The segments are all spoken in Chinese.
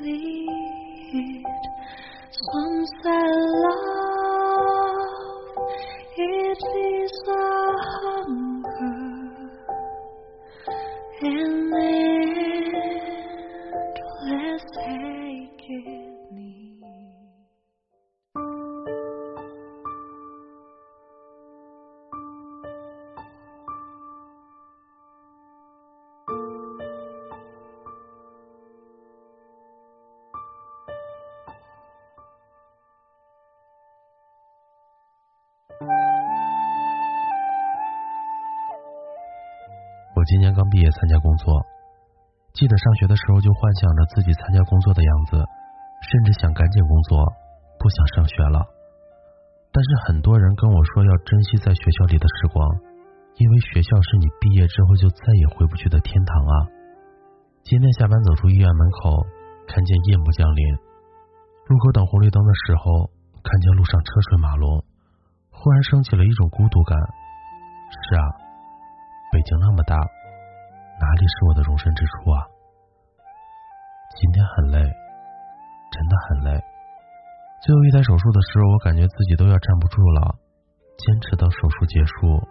Some say love, 我今年刚毕业参加工作，记得上学的时候就幻想着自己参加工作的样子，甚至想赶紧工作，不想上学了。但是很多人跟我说要珍惜在学校里的时光，因为学校是你毕业之后就再也回不去的天堂啊！今天下班走出医院门口，看见夜幕降临，路口等红绿灯的时候，看见路上车水马龙，忽然升起了一种孤独感。是啊。北京那么大，哪里是我的容身之处啊？今天很累，真的很累。最后一台手术的时候，我感觉自己都要站不住了，坚持到手术结束，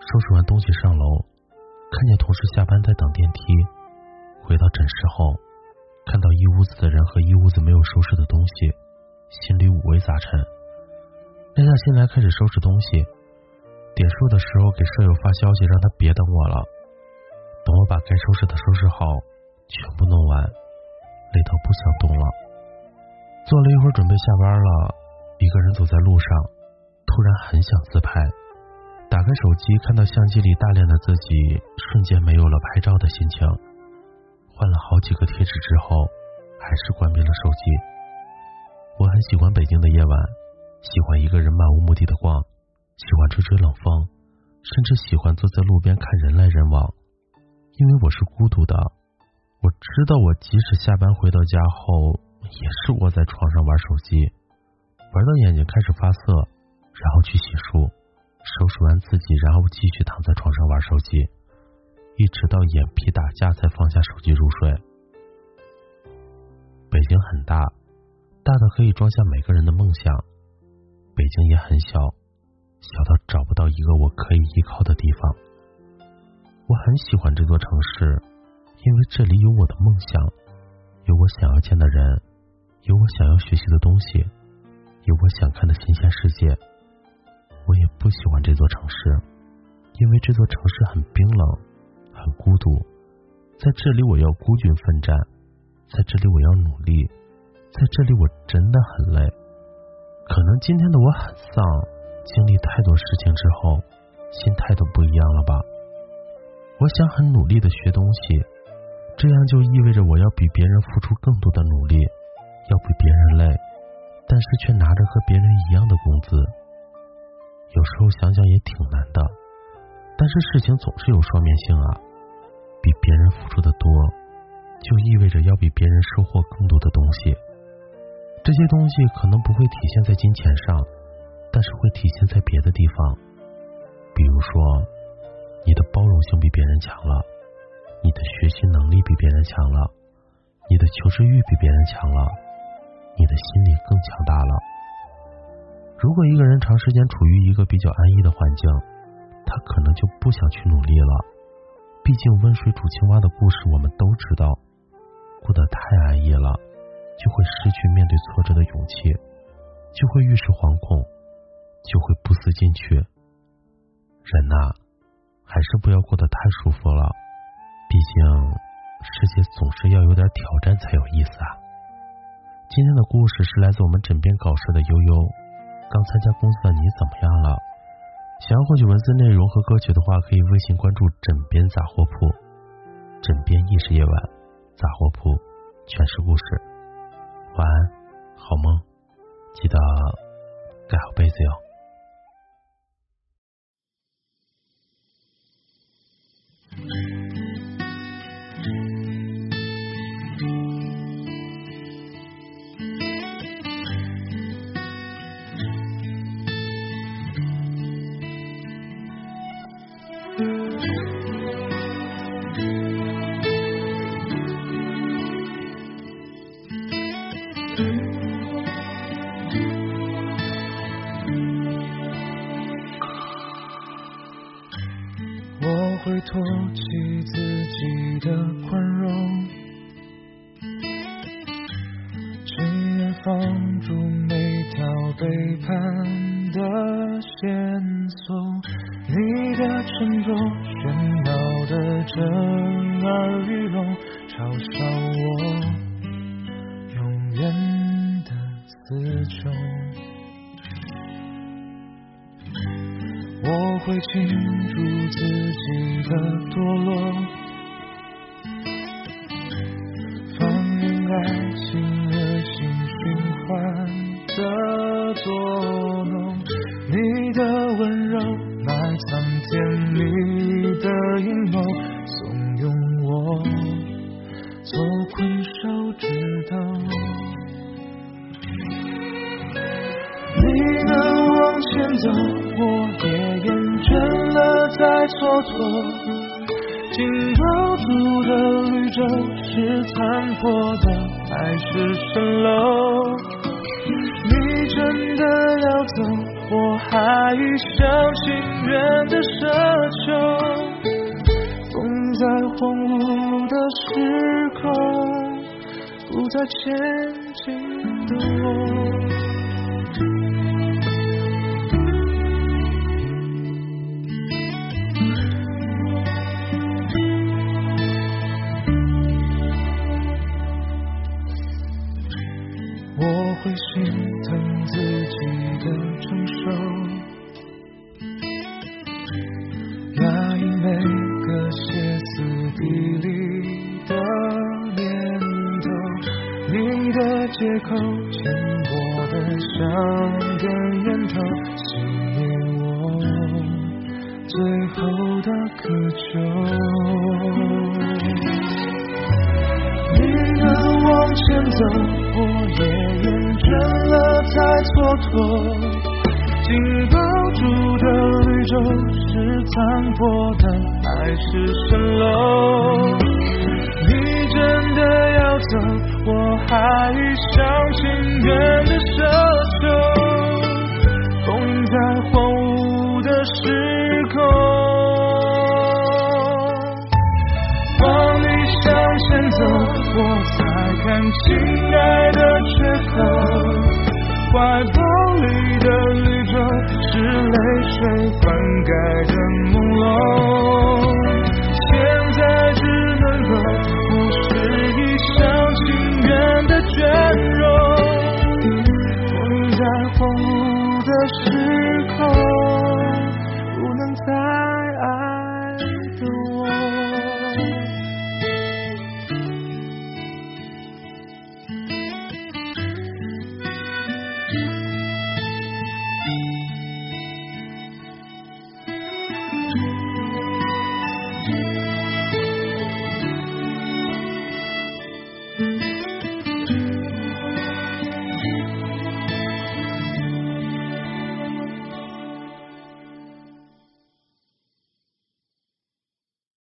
收拾完东西上楼，看见同事下班在等电梯，回到诊室后，看到一屋子的人和一屋子没有收拾的东西，心里五味杂陈，耐下心来开始收拾东西。点数的时候，给舍友发消息，让他别等我了。等我把该收拾的收拾好，全部弄完，累到不想动了。坐了一会儿，准备下班了，一个人走在路上，突然很想自拍。打开手机，看到相机里大量的自己，瞬间没有了拍照的心情。换了好几个贴纸之后，还是关闭了手机。我很喜欢北京的夜晚，喜欢一个人漫无目的的逛。喜欢吹吹冷风，甚至喜欢坐在路边看人来人往，因为我是孤独的。我知道，我即使下班回到家后，也是窝在床上玩手机，玩到眼睛开始发涩，然后去洗漱，收拾完自己，然后继续躺在床上玩手机，一直到眼皮打架才放下手机入睡。北京很大，大的可以装下每个人的梦想。北京也很小。小到找不到一个我可以依靠的地方。我很喜欢这座城市，因为这里有我的梦想，有我想要见的人，有我想要学习的东西，有我想看的新鲜世界。我也不喜欢这座城市，因为这座城市很冰冷，很孤独。在这里，我要孤军奋战；在这里，我要努力；在这里，我真的很累。可能今天的我很丧。经历太多事情之后，心态都不一样了吧？我想很努力的学东西，这样就意味着我要比别人付出更多的努力，要比别人累，但是却拿着和别人一样的工资。有时候想想也挺难的，但是事情总是有双面性啊。比别人付出的多，就意味着要比别人收获更多的东西。这些东西可能不会体现在金钱上。但是会体现在别的地方，比如说，你的包容性比别人强了，你的学习能力比别人强了，你的求知欲比别人强了，你的心理更强大了。如果一个人长时间处于一个比较安逸的环境，他可能就不想去努力了。毕竟温水煮青蛙的故事我们都知道，过得太安逸了，就会失去面对挫折的勇气，就会遇事惶恐。就会不思进取。人呐，还是不要过得太舒服了。毕竟世界总是要有点挑战才有意思啊。今天的故事是来自我们枕边搞事的悠悠。刚参加工作的你怎么样了？想要获取文字内容和歌曲的话，可以微信关注“枕边杂货铺”。枕边亦是夜晚，杂货铺全是故事。晚安，好梦，记得盖好被子哟。背叛的线索。你的沉着喧闹的震耳欲聋，嘲笑我永远的词穷。我会庆祝自己的堕落，作弄。你的温柔埋藏甜蜜的阴谋，怂恿我做困兽之斗。你能往前走，我也厌倦了再蹉跎。紧抱住的绿洲是残破的，还是蜃楼？真的要走，我还一厢情愿的奢求。风在荒芜的时空，不再前进的我。我借口浅薄的像根烟头，熄灭我最后的渴求。你能往前走，我也厌倦了再蹉跎。紧抱住的绿洲是残破的，还是蜃楼？要走，我还一厢情愿的奢求。封印在荒芜的时空。往你向前走，我才看清爱的缺口。怀抱里的绿洲是泪水灌溉的朦胧，现在只能够倦容。封印在荒芜的时